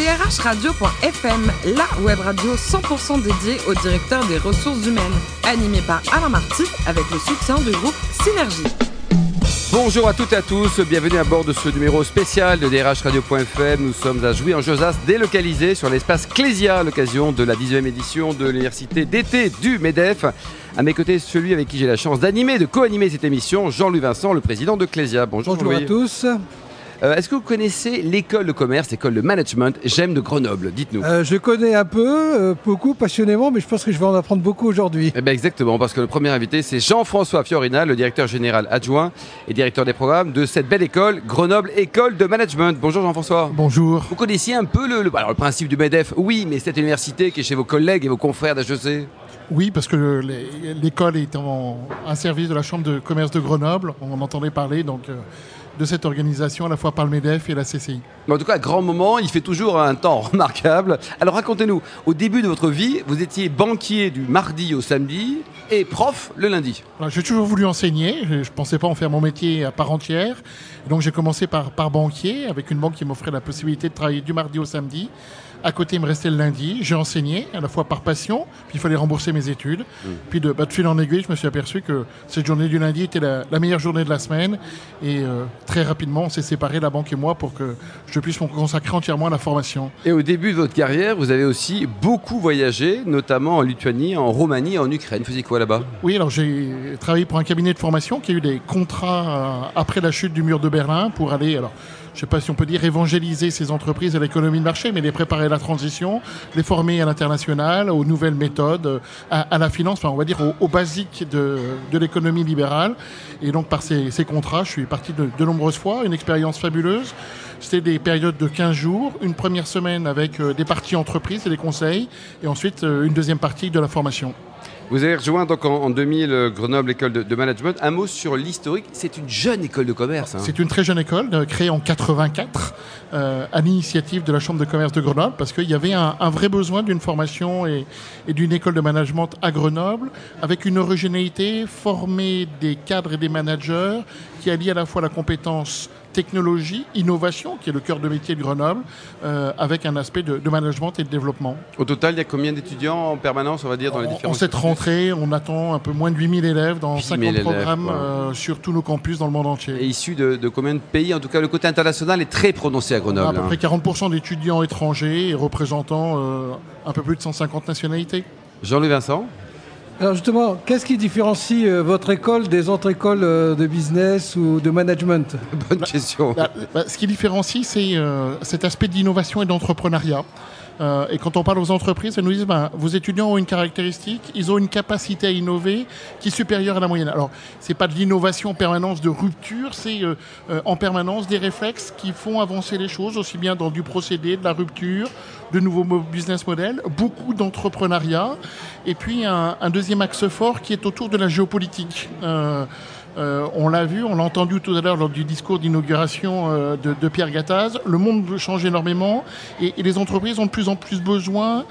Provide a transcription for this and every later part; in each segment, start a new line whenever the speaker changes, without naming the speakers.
drhradio.fm, la web radio 100% dédiée au directeur des ressources humaines, animée par Alain Marty avec le soutien du groupe Synergie.
Bonjour à toutes et à tous, bienvenue à bord de ce numéro spécial de drhradio.fm. Nous sommes à Jouy en Josas, délocalisé sur l'espace Clésia à l'occasion de la 10e édition de l'université d'été du MEDEF. À mes côtés, celui avec qui j'ai la chance d'animer, de co-animer cette émission, Jean-Louis Vincent, le président de Clésia.
Bonjour, Bonjour à tous.
Euh, est-ce que vous connaissez l'école de commerce, l'école de management J'aime de Grenoble Dites-nous.
Euh, je connais un peu, euh, beaucoup, passionnément, mais je pense que je vais en apprendre beaucoup aujourd'hui.
Eh bien exactement, parce que le premier invité, c'est Jean-François Fiorina, le directeur général adjoint et directeur des programmes de cette belle école, Grenoble École de Management. Bonjour Jean-François.
Bonjour.
Vous connaissiez un peu le, alors, le principe du MEDEF? Oui, mais cette université qui est chez vos collègues et vos confrères d'HEC
oui, parce que l'école est en un service de la Chambre de commerce de Grenoble. On en entendait parler, donc de cette organisation, à la fois par le MEDEF et la CCI.
en tout cas, grand moment, il fait toujours un temps remarquable. Alors racontez-nous, au début de votre vie, vous étiez banquier du mardi au samedi et prof le lundi.
J'ai toujours voulu enseigner, je ne pensais pas en faire mon métier à part entière. Donc j'ai commencé par, par banquier, avec une banque qui m'offrait la possibilité de travailler du mardi au samedi. À côté, il me restait le lundi. J'ai enseigné, à la fois par passion, puis il fallait rembourser mes études. Mm. Puis de, bah, de fil en aiguille, je me suis aperçu que cette journée du lundi était la, meilleure journée de la semaine. Et euh, très rapidement, on s'est séparés, la banque et moi, pour que je puisse me consacrer entièrement à la formation.
Et au début de votre carrière, vous avez aussi beaucoup voyagé, notamment en Lituanie, en Roumanie, en Ukraine. Vous faisiez quoi là-bas?
Oui, alors j'ai travaillé pour un cabinet de formation qui a eu des contrats euh, après la chute du mur de Berlin pour aller. Alors, je ne sais pas si on peut dire évangéliser ces entreprises à l'économie de marché, mais les préparer à la transition, les former à l'international, aux nouvelles méthodes, à, la finance, enfin on va dire aux, basiques de, l'économie libérale. Et donc par ces, contrats, je suis parti de, de nombreuses fois, une expérience fabuleuse. C'était des périodes de 15 jours, une première semaine avec euh, des parties entreprises et des conseils, et ensuite euh, une deuxième partie de la formation.
Vous avez rejoint donc en, 2000 euh, Grenoble École de, Management. Un mot sur l'historique. C'est une jeune école de commerce. Hein.
C'est une très jeune école, euh, créée en 84 euh, à l'initiative de la Chambre de commerce de Grenoble, parce qu'il y avait un, vrai besoin d'une formation et, d'une école de management à Grenoble, avec une originalité, former des cadres et des managers qui allient à la fois la compétence technologie, innovation, qui est le cœur de métier de Grenoble, euh, avec un aspect de, management et de développement.
Au total, il y a combien d'étudiants en permanence, on va dire, dans les différents...
En cette rentrée, on attend un peu moins de 8000 élèves dans 50 programmes euh, sur tous nos campus dans le monde entier.
Et issus de, combien de pays? En tout cas, le côté international est très prononcé à Grenoble.
à peu près 40% hein. d'étudiants étrangers et représentant euh, un peu plus de 150 nationalités.
Jean-Louis Vincent?
Alors justement, qu'est-ce qui différencie euh, votre école des autres écoles euh, de business ou de management?
Bonne question.
Bah, bah, ce qui différencie, c'est euh, cet aspect d'innovation et d'entrepreneuriat. Euh, et quand on parle aux entreprises, elles nous disent ben, vos étudiants ont une caractéristique, ils ont une capacité à innover qui est supérieure à la moyenne. Alors, c'est pas de l'innovation en permanence de rupture, c'est euh, euh, en permanence des réflexes qui font avancer les choses, aussi bien dans du procédé, de la rupture, de nouveaux business models, beaucoup d'entrepreneuriat, et puis un, un, deuxième axe fort qui est autour de la géopolitique. Euh, on l'a vu, on l'a entendu tout à l'heure lors du discours d'inauguration euh, de, Pierre Gattaz. Le monde change énormément et, les entreprises ont de plus en plus besoin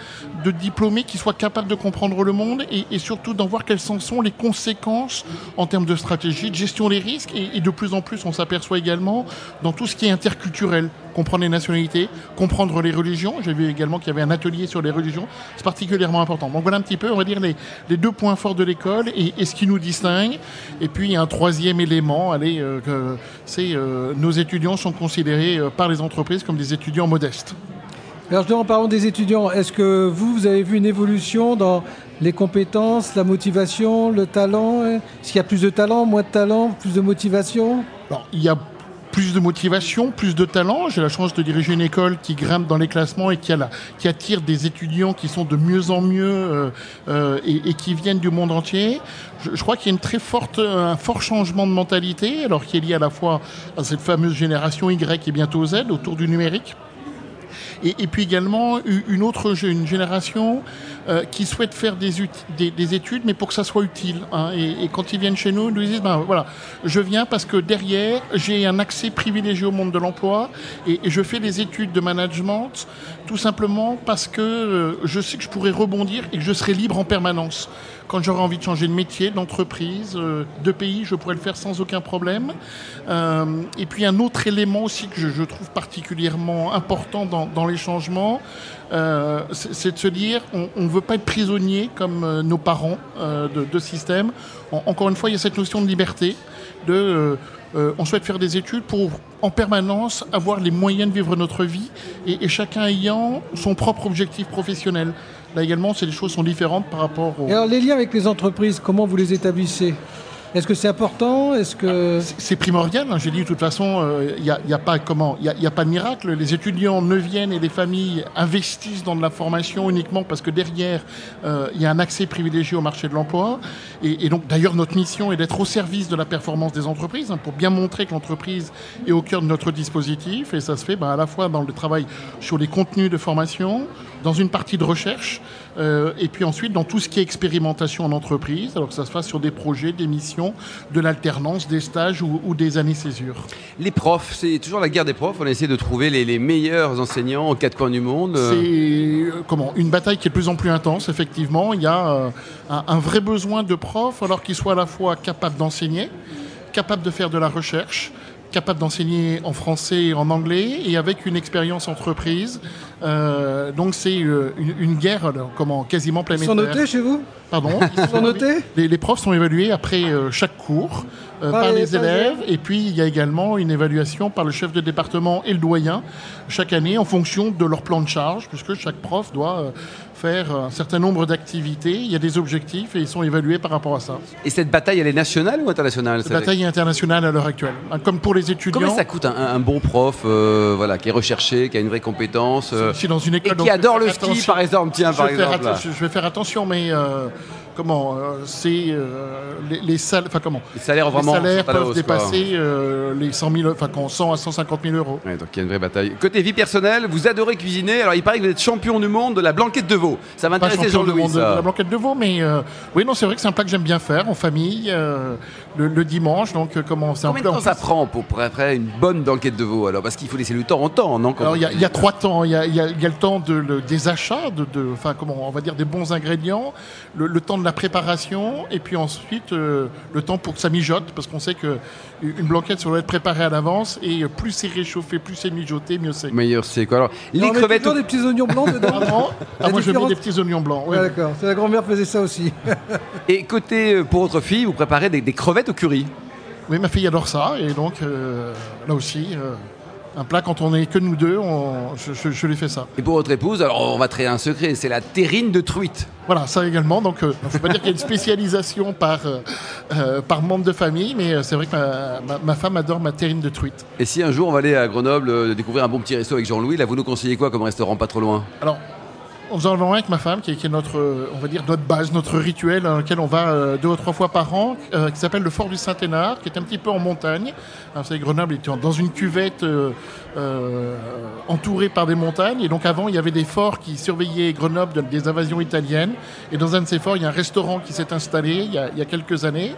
de diplômés qui soient capables de comprendre le monde et, surtout d'en voir quelles sont les conséquences en termes de stratégie, de gestion des risques. Et, de plus en plus, on s'aperçoit également dans tout ce qui est interculturel, comprendre les nationalités, comprendre les religions. J'ai vu également qu'il y avait un atelier sur les religions. C'est particulièrement important. Donc voilà un petit peu, on va dire, les, deux points forts de l'école et, ce qui nous distingue. Et puis, un troisième élément, allez, euh, c'est euh, nos étudiants sont considérés euh, par les entreprises comme des étudiants modestes.
Alors, en parlant des étudiants, est-ce que vous, vous avez vu une évolution dans les compétences, la motivation, le talent? Est-ce qu'il y a plus de talent, moins de talent, plus de motivation?
Alors, il y a plus de motivation, plus de talent. J'ai la chance de diriger une école qui grimpe dans les classements et qui, attire des étudiants qui sont de mieux en mieux euh, euh, et, qui viennent du monde entier. Je, crois qu'il y a une très forte, un fort changement de mentalité, alors qui est lié à la fois à cette fameuse génération Y et bientôt Z autour du numérique. Et, puis également une autre une génération euh, qui souhaite faire des, des, études, mais pour que ça soit utile. Hein. Et, quand ils viennent chez nous, ils nous disent, ben voilà, je viens parce que derrière, j'ai un accès privilégié au monde de l'emploi et, je fais des études de management tout simplement parce que euh, je sais que je pourrais rebondir et que je serai libre en permanence quand j'aurai envie de changer de métier, d'entreprise, euh, de pays, je pourrais le faire sans aucun problème. et puis un autre élément aussi que je, trouve particulièrement important dans, dans les changements, euh, c'est de se dire on ne veut pas être prisonnier comme euh, nos parents euh, de, système. encore une fois, il y a cette notion de liberté, de on souhaite faire des études pour en permanence avoir les moyens de vivre notre vie et, et chacun ayant son propre objectif professionnel. Là également, des choses sont différentes par rapport aux...
Et alors les liens avec les entreprises, comment vous les établissez? Est-ce que c'est important? Est-ce que
c'est primordial hein. J'ai dit de toute façon, il euh, n'y a, pas y, a, pas de miracle. Les étudiants ne viennent et les familles investissent dans de la formation uniquement parce que derrière euh, il y a un accès privilégié au marché de l'emploi. Et, et, donc d'ailleurs notre mission est d'être au service de la performance des entreprises hein, pour bien montrer que l'entreprise est au cœur de notre dispositif. Et ça se fait bah, à la fois dans le travail sur les contenus de formation, dans une partie de recherche, euh, et puis ensuite dans tout ce qui est expérimentation en entreprise, alors que ça se fasse sur des projets, des missions, de l'alternance, des stages ou, des années césure.
Les profs, c'est toujours la guerre des profs. On essaie de trouver les, meilleurs enseignants aux quatre coins du monde.
C'est euh, comment une bataille qui est de plus en plus intense. Effectivement, il y a euh, un, un, vrai besoin de profs, alors qu'ils soient à la fois capables d'enseigner, capables de faire de la recherche, capable d'enseigner en français et en anglais et avec une expérience entreprise. Euh, donc c'est euh, une, une, guerre comment, quasiment planétaire.
Ils sont notés chez vous?
Pardon?
Ils sont notés?
les, les, profs sont évalués après euh, chaque cours euh, par, les, élèves et puis il y a également une évaluation par le chef de département et le doyen chaque année en fonction de leur plan de charge puisque chaque prof doit euh, faire un certain nombre d'activités, il y a des objectifs et ils sont évalués par rapport à ça.
Et cette bataille, elle est nationale ou internationale
Cette bataille est internationale à l'heure actuelle. Comme pour les étudiants.
Combien ça coûte un, un bon prof euh, voilà, qui est recherché, qui a une vraie compétence euh,
si dans une école,
Et qui adore le ski, par exemple Tiens,
je
par
exemple.
Je
vais faire attention, mais. Euh, comment euh, c'est euh, les, les salaires, enfin comment
les salaires vraiment
les salaires peuvent hausse, dépasser euh, les 100 000, enfin 100 à 150 000 euros.
Ouais, donc il y a une vraie bataille. Côté vie personnelle, vous adorez cuisiner. Alors il paraît que vous êtes champion du monde de la blanquette de veau. Ça m'intéresse Jean-Louis.
De la blanquette de veau, mais euh, oui non c'est vrai que c'est un plat que j'aime bien faire en famille euh, le, le, dimanche. Donc comment c'est
Combien de temps ça prend pour préparer une bonne blanquette de veau alors? Parce qu'il faut laisser le temps en temps, non
Alors il y, y, a trois temps. Il y, y, y, a le temps de, le, des achats, de, enfin comment on va dire des bons ingrédients, le, le temps de la préparation et puis ensuite euh, le temps pour que ça mijote, parce qu'on sait que une blanquette, ça doit être préparée à l'avance, et plus c'est réchauffé, plus c'est mijoté, mieux c'est.
Meilleur c'est quoi alors
Les on crevettes. Met des petits oignons blancs dedans.
ah, moi je mets des petits oignons blancs.
Ouais. Ouais, D'accord, la grand-mère faisait ça aussi.
et côté euh, pour votre fille, vous préparez des, des, crevettes au curry?
Oui, ma fille adore ça, et donc euh, là aussi. Euh un plat quand on est que nous deux, on, je, je, je, lui fais ça.
Et pour votre épouse, alors on va trahir un secret, c'est la terrine de truite.
Voilà, ça également. Donc, euh, il ne pas dire qu'il y a une spécialisation par, euh, par membre de famille, mais c'est vrai que ma, ma, ma, femme adore ma terrine de truite.
Et si un jour on va aller à Grenoble euh, découvrir un bon petit resto avec Jean-Louis, là vous nous conseillez quoi comme restaurant pas trop loin?
Alors, en allant avec ma femme, qui est, notre, on va dire notre base, notre rituel, dans lequel on va euh, deux ou trois fois par an, euh, qui s'appelle le Fort du Saint-Hénard, qui est un petit peu en montagne. Alors, vous savez, Grenoble est dans une cuvette euh, euh, entourée par des montagnes. Et donc avant, il y avait des forts qui surveillaient Grenoble des invasions italiennes. Et dans un de ces forts, il y a un restaurant qui s'est installé il y a quelques années.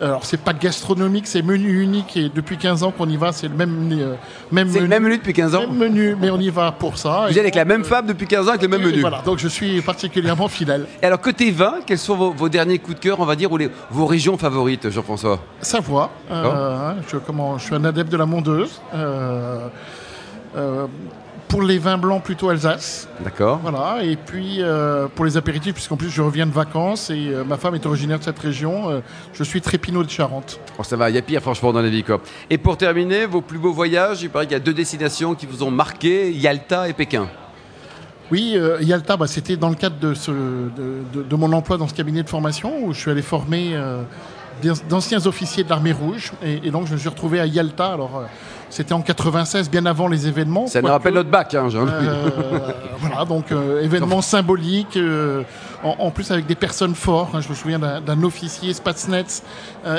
Alors c'est pas gastronomique, c'est menu unique et depuis 15 ans qu'on y va, c'est le même euh, même
C'est
menu.
le même menu depuis 15 ans.
Même menu, mais on y va pour ça.
Vous êtes avec la même femme depuis 15 ans avec le même menu.
Voilà, donc je suis particulièrement fidèle.
Et alors côté vin, quels sont vos, vos derniers coups de cœur, on va dire, ou les, vos régions favorites, Jean-François?
Savoie. Euh, je, comment, je suis un adepte de la mondeuse. Euh, euh, pour les vins blancs, plutôt Alsace.
D'accord.
Voilà. Et puis euh, pour les apéritifs, puisqu'en plus je reviens de vacances et euh, ma femme est originaire de cette région, euh, je suis Trépinot de Charente.
Oh, ça va, il y a pire franchement dans la vie. Quoi. Et pour terminer, vos plus beaux voyages, il paraît qu'il y a deux destinations qui vous ont marqué, Yalta et Pékin.
Oui, Yalta, bah, c'était dans le cadre de, ce, de, de, de, mon emploi dans ce cabinet de formation où je suis allé former d'anciens officiers de l'armée rouge et, et, donc je me suis retrouvé à Yalta. Alors, c'était en 96, bien avant les événements.
Ça nous rappelle notre bac, hein.
Euh, voilà, donc euh, événement symbolique, euh, en, en, plus avec des personnes fortes. Hein, je me souviens d'un officier Spatsnetz,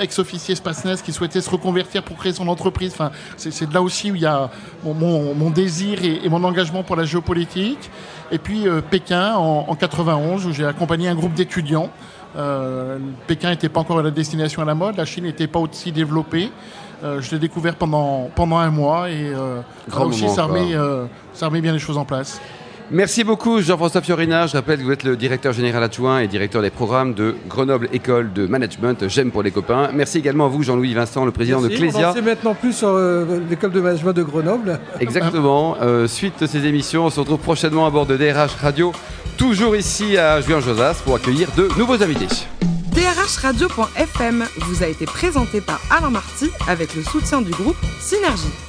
ex-officier Spatsnetz, qui souhaitait se reconvertir pour créer son entreprise. Enfin, c'est là aussi où il y a mon, mon, mon désir et, et, mon engagement pour la géopolitique. Et puis Pékin en, en 91, où j'ai accompagné un groupe d'étudiants. Pékin n'était pas encore à la destination à la mode, la Chine n'était pas aussi développée. Euh, je l'ai découvert pendant, pendant un mois et euh, là aussi, ça remet, euh, ça remet bien les choses en place.
Merci beaucoup Jean-François Fiorina. Je rappelle que vous êtes le directeur général adjoint et directeur des programmes de Grenoble École de Management. J'aime pour les copains. Merci également à vous Jean-Louis Vincent, le président
Merci.
de Clésia.
On en sait maintenant plus sur euh, l'école de management de Grenoble.
Exactement. Euh, suite de ces émissions, on se retrouve prochainement à bord de DRH Radio, toujours ici à Juin-Josas pour accueillir de nouveaux invités.
DRHradio.fm vous a été présenté par Alain Marty avec le soutien du groupe Synergie.